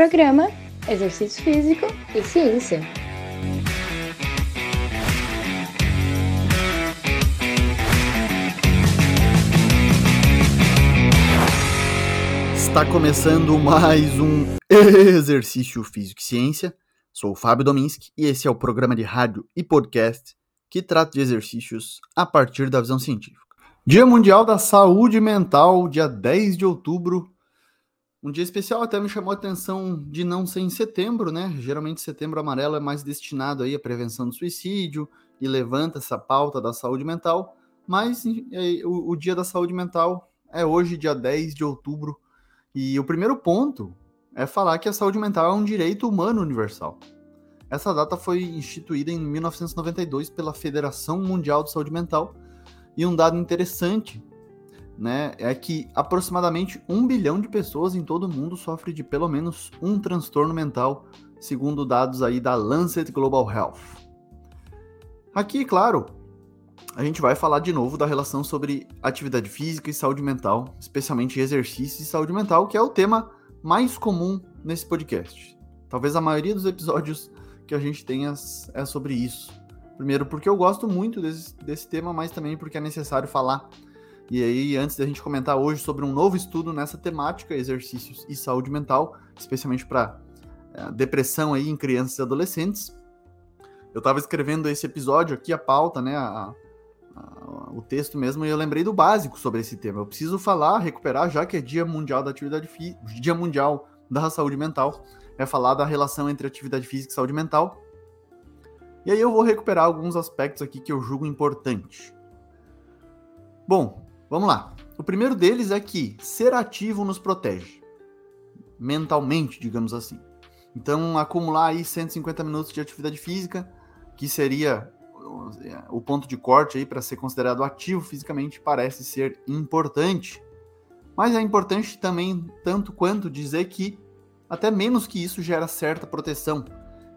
Programa Exercício Físico e Ciência. Está começando mais um Exercício Físico e Ciência. Sou o Fábio Dominski e esse é o programa de rádio e podcast que trata de exercícios a partir da visão científica. Dia Mundial da Saúde Mental, dia 10 de outubro. Um dia especial até me chamou a atenção de não ser em setembro, né? Geralmente setembro amarelo é mais destinado aí à prevenção do suicídio e levanta essa pauta da saúde mental, mas é, o, o dia da saúde mental é hoje, dia 10 de outubro, e o primeiro ponto é falar que a saúde mental é um direito humano universal. Essa data foi instituída em 1992 pela Federação Mundial de Saúde Mental, e um dado interessante né, é que aproximadamente um bilhão de pessoas em todo o mundo sofrem de pelo menos um transtorno mental, segundo dados aí da Lancet Global Health. Aqui, claro, a gente vai falar de novo da relação sobre atividade física e saúde mental, especialmente exercício e saúde mental, que é o tema mais comum nesse podcast. Talvez a maioria dos episódios que a gente tenha é sobre isso. Primeiro, porque eu gosto muito desse, desse tema, mas também porque é necessário falar. E aí, antes da gente comentar hoje sobre um novo estudo nessa temática, exercícios e saúde mental, especialmente para é, depressão aí em crianças e adolescentes, eu estava escrevendo esse episódio aqui, a pauta, né, a, a, o texto mesmo, e eu lembrei do básico sobre esse tema. Eu preciso falar, recuperar, já que é Dia Mundial da Atividade Física, Dia Mundial da Saúde Mental, é falar da relação entre atividade física e saúde mental. E aí eu vou recuperar alguns aspectos aqui que eu julgo importante. Bom, vamos lá. O primeiro deles é que ser ativo nos protege. Mentalmente, digamos assim. Então, acumular aí 150 minutos de atividade física, que seria o ponto de corte aí para ser considerado ativo fisicamente, parece ser importante. Mas é importante também, tanto quanto, dizer que até menos que isso gera certa proteção.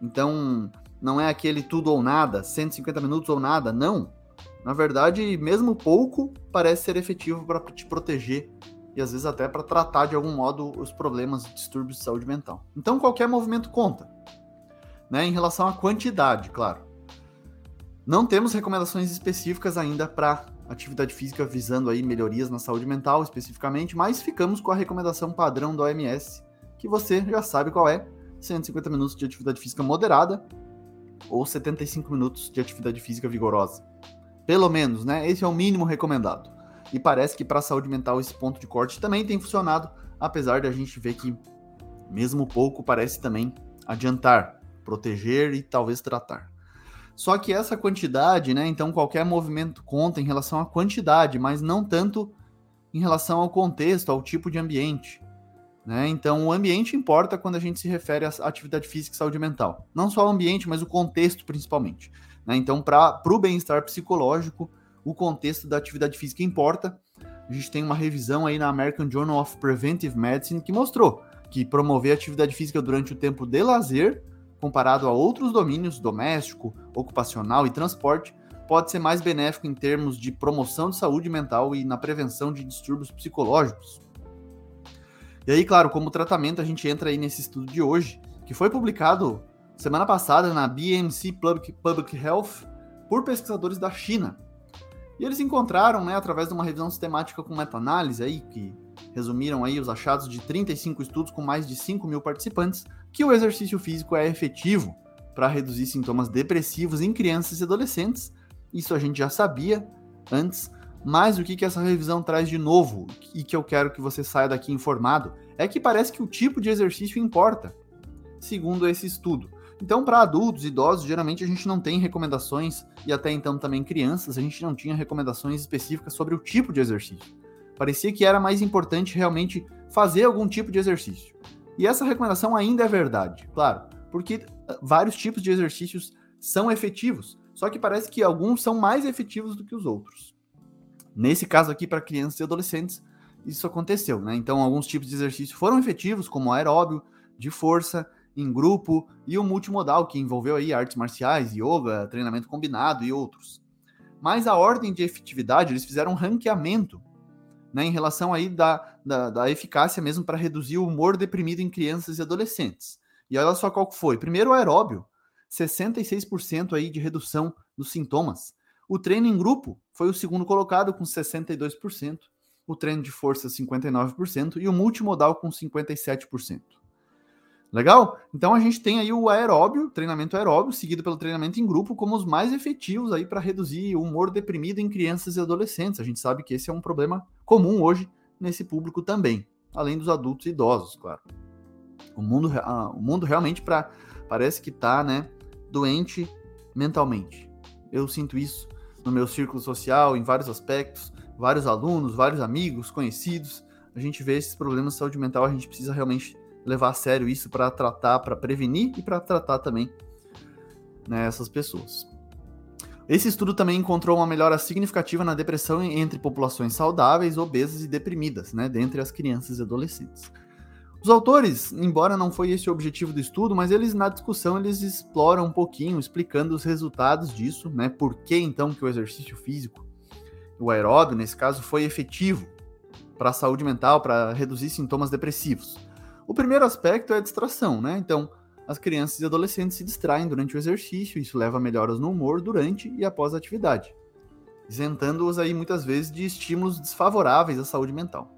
Então, não é aquele tudo ou nada, 150 minutos ou nada, não. Na verdade, mesmo pouco parece ser efetivo para te proteger e às vezes até para tratar de algum modo os problemas e distúrbios de saúde mental. Então, qualquer movimento conta. Né? Em relação à quantidade, claro. Não temos recomendações específicas ainda para atividade física visando aí melhorias na saúde mental especificamente, mas ficamos com a recomendação padrão da OMS, que você já sabe qual é: 150 minutos de atividade física moderada ou 75 minutos de atividade física vigorosa. Pelo menos, né? Esse é o mínimo recomendado. E parece que para a saúde mental esse ponto de corte também tem funcionado, apesar de a gente ver que mesmo pouco parece também adiantar, proteger e talvez tratar. Só que essa quantidade, né? Então qualquer movimento conta em relação à quantidade, mas não tanto em relação ao contexto, ao tipo de ambiente. Né? Então, o ambiente importa quando a gente se refere à atividade física e saúde mental. Não só o ambiente, mas o contexto principalmente. Né? Então, para o bem-estar psicológico, o contexto da atividade física importa. A gente tem uma revisão aí na American Journal of Preventive Medicine que mostrou que promover atividade física durante o tempo de lazer, comparado a outros domínios doméstico, ocupacional e transporte, pode ser mais benéfico em termos de promoção de saúde mental e na prevenção de distúrbios psicológicos. E aí, claro, como tratamento, a gente entra aí nesse estudo de hoje, que foi publicado semana passada na BMC Public, Public Health por pesquisadores da China. E eles encontraram, né, através de uma revisão sistemática com meta-análise aí, que resumiram aí os achados de 35 estudos com mais de 5 mil participantes, que o exercício físico é efetivo para reduzir sintomas depressivos em crianças e adolescentes. Isso a gente já sabia antes, mas o que, que essa revisão traz de novo e que eu quero que você saia daqui informado é que parece que o tipo de exercício importa, segundo esse estudo. Então, para adultos, idosos, geralmente a gente não tem recomendações, e até então também crianças, a gente não tinha recomendações específicas sobre o tipo de exercício. Parecia que era mais importante realmente fazer algum tipo de exercício. E essa recomendação ainda é verdade, claro, porque ah, vários tipos de exercícios são efetivos, só que parece que alguns são mais efetivos do que os outros. Nesse caso aqui, para crianças e adolescentes, isso aconteceu, né? Então, alguns tipos de exercício foram efetivos, como aeróbio, de força, em grupo, e o multimodal, que envolveu aí artes marciais, yoga, treinamento combinado e outros. Mas a ordem de efetividade, eles fizeram um ranqueamento né, em relação aí da, da, da eficácia mesmo para reduzir o humor deprimido em crianças e adolescentes. E olha só qual foi. Primeiro, o aeróbio, 66% aí de redução dos sintomas. O treino em grupo foi o segundo colocado com 62%, o treino de força 59% e o multimodal com 57%. Legal? Então a gente tem aí o aeróbio, treinamento aeróbio, seguido pelo treinamento em grupo, como os mais efetivos aí para reduzir o humor deprimido em crianças e adolescentes. A gente sabe que esse é um problema comum hoje nesse público também, além dos adultos e idosos, claro. O mundo, o mundo realmente pra, parece que está né, doente mentalmente. Eu sinto isso no meu círculo social, em vários aspectos, vários alunos, vários amigos, conhecidos. A gente vê esses problemas de saúde mental, a gente precisa realmente levar a sério isso para tratar, para prevenir e para tratar também né, essas pessoas. Esse estudo também encontrou uma melhora significativa na depressão entre populações saudáveis, obesas e deprimidas, né, dentre as crianças e adolescentes. Os autores, embora não foi esse o objetivo do estudo, mas eles na discussão eles exploram um pouquinho, explicando os resultados disso, né? Por que então que o exercício físico, o aeróbio nesse caso, foi efetivo para a saúde mental, para reduzir sintomas depressivos. O primeiro aspecto é a distração, né? Então, as crianças e adolescentes se distraem durante o exercício, isso leva a melhoras no humor durante e após a atividade, isentando-os aí muitas vezes de estímulos desfavoráveis à saúde mental.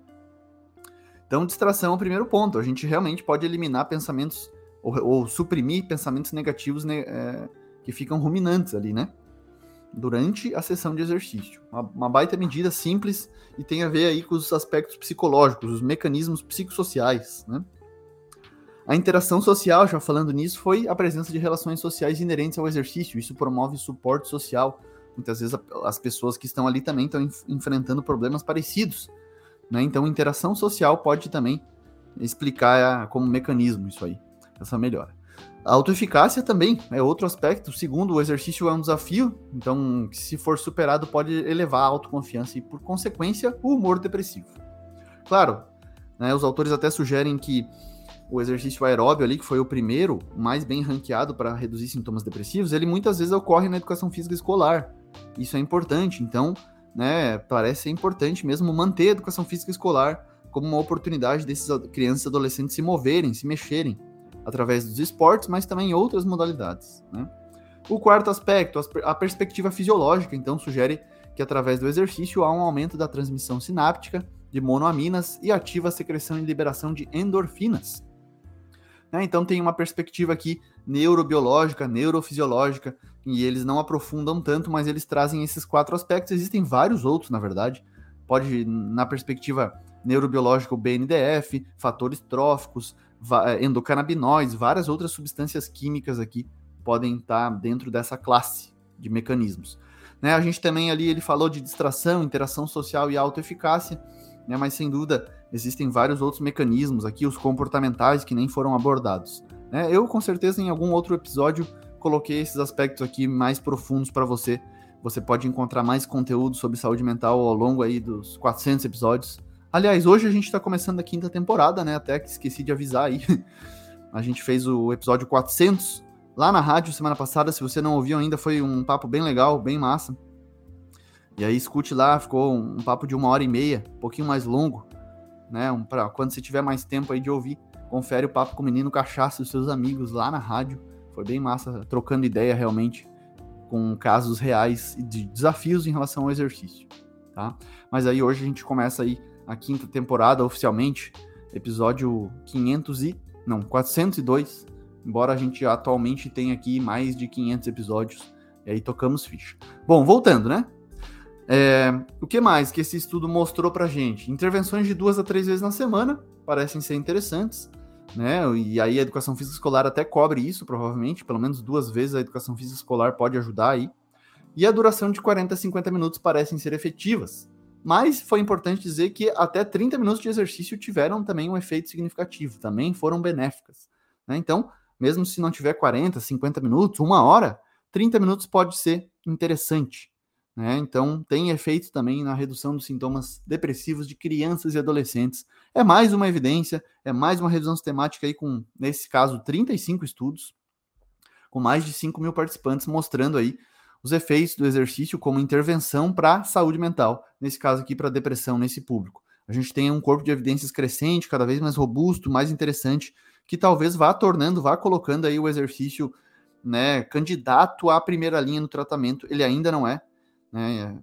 Então, distração é o primeiro ponto. A gente realmente pode eliminar pensamentos ou, ou suprimir pensamentos negativos né, é, que ficam ruminantes ali, né? Durante a sessão de exercício. Uma, uma, baita medida simples e tem a ver aí com os aspectos psicológicos, os mecanismos psicossociais, né? A interação social, já falando nisso, foi a presença de relações sociais inerentes ao exercício. Isso promove suporte social. Muitas vezes as pessoas que estão ali também estão enfrentando problemas parecidos. Né? Então, interação social pode também explicar como mecanismo isso aí, essa melhora. A autoeficácia também é outro aspecto. Segundo, o exercício é um desafio, então, se for superado, pode elevar a autoconfiança e, por consequência, o humor depressivo. Claro, né, os autores até sugerem que o exercício aeróbio ali, que foi o primeiro mais bem ranqueado para reduzir sintomas depressivos, ele muitas vezes ocorre na educação física escolar. Isso é importante, então, né, parece ser importante mesmo manter a educação física escolar como uma oportunidade desses crianças e adolescentes se moverem, se mexerem através dos esportes, mas também em outras modalidades, né? O quarto aspecto, a perspectiva fisiológica, então, sugere que através do exercício há um aumento da transmissão sináptica de monoaminas e ativa a secreção e liberação de endorfinas, né? Então tem uma perspectiva aqui neurobiológica, neurofisiológica, e eles não aprofundam tanto, mas eles trazem esses quatro aspectos. Existem vários outros, na verdade. Pode, na perspectiva neurobiológica, o BNDF, fatores tróficos, eh, endocannabinoides, várias outras substâncias químicas aqui podem estar dentro dessa classe de mecanismos. Né, a gente também ali ele falou de distração, interação social e autoeficácia, né, mas sem dúvida existem vários outros mecanismos aqui, os comportamentais que nem foram abordados. Né? Eu, com certeza, em algum outro episódio, coloquei esses aspectos aqui mais profundos para você. Você pode encontrar mais conteúdo sobre saúde mental ao longo aí dos 400 episódios. Aliás, hoje a gente está começando a quinta temporada, né? Até que esqueci de avisar aí. A gente fez o episódio 400 lá na rádio semana passada. Se você não ouviu ainda, foi um papo bem legal, bem massa. E aí escute lá, ficou um papo de uma hora e meia, um pouquinho mais longo né? Um, pra, quando você tiver mais tempo aí de ouvir, confere o papo com o menino Cachaça e os seus amigos lá na rádio. Foi bem massa, trocando ideia realmente com casos reais de desafios em relação ao exercício, tá? Mas aí hoje a gente começa aí a quinta temporada oficialmente, episódio 500 e não, 402, embora a gente atualmente tenha aqui mais de 500 episódios, e aí tocamos ficha. Bom, voltando, né? É, o que mais que esse estudo mostrou para gente? Intervenções de duas a três vezes na semana parecem ser interessantes, né? E aí a educação física escolar até cobre isso, provavelmente, pelo menos duas vezes a educação física escolar pode ajudar aí. E a duração de 40 a 50 minutos parecem ser efetivas. Mas foi importante dizer que até 30 minutos de exercício tiveram também um efeito significativo, também foram benéficas. Né? Então, mesmo se não tiver 40, 50 minutos, uma hora, 30 minutos pode ser interessante. Né? Então, tem efeito também na redução dos sintomas depressivos de crianças e adolescentes. É mais uma evidência, é mais uma revisão sistemática aí com, nesse caso, 35 estudos, com mais de 5 mil participantes, mostrando aí os efeitos do exercício como intervenção para a saúde mental, nesse caso aqui para depressão nesse público. A gente tem um corpo de evidências crescente, cada vez mais robusto, mais interessante, que talvez vá tornando, vá colocando aí o exercício né, candidato à primeira linha no tratamento. Ele ainda não é, né,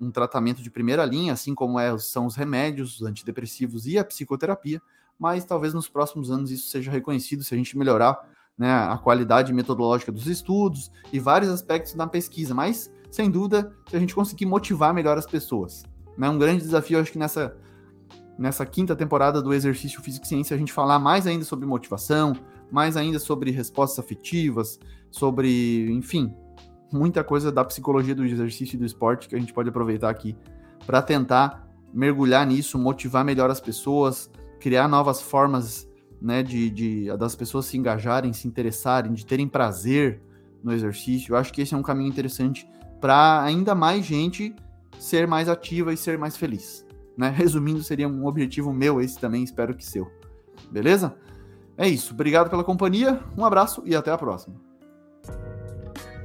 um tratamento de primeira linha, assim como é, são os remédios, os antidepressivos e a psicoterapia, mas talvez nos próximos anos isso seja reconhecido se a gente melhorar né, a qualidade metodológica dos estudos e vários aspectos na pesquisa, mas sem dúvida, se a gente conseguir motivar melhor as pessoas. Né, um grande desafio, acho que nessa, nessa quinta temporada do Exercício Físico e Ciência, a gente falar mais ainda sobre motivação, mais ainda sobre respostas afetivas, sobre, enfim, muita coisa da psicologia do exercício e do esporte que a gente pode aproveitar aqui para tentar mergulhar nisso, motivar melhor as pessoas, criar novas formas né, de, de, das pessoas se engajarem, se interessarem, de terem prazer no exercício. Eu acho que esse é um caminho interessante para ainda mais gente ser mais ativa e ser mais feliz. Né? Resumindo, seria um objetivo meu esse também, espero que seu. Beleza? É isso. Obrigado pela companhia, um abraço e até a próxima.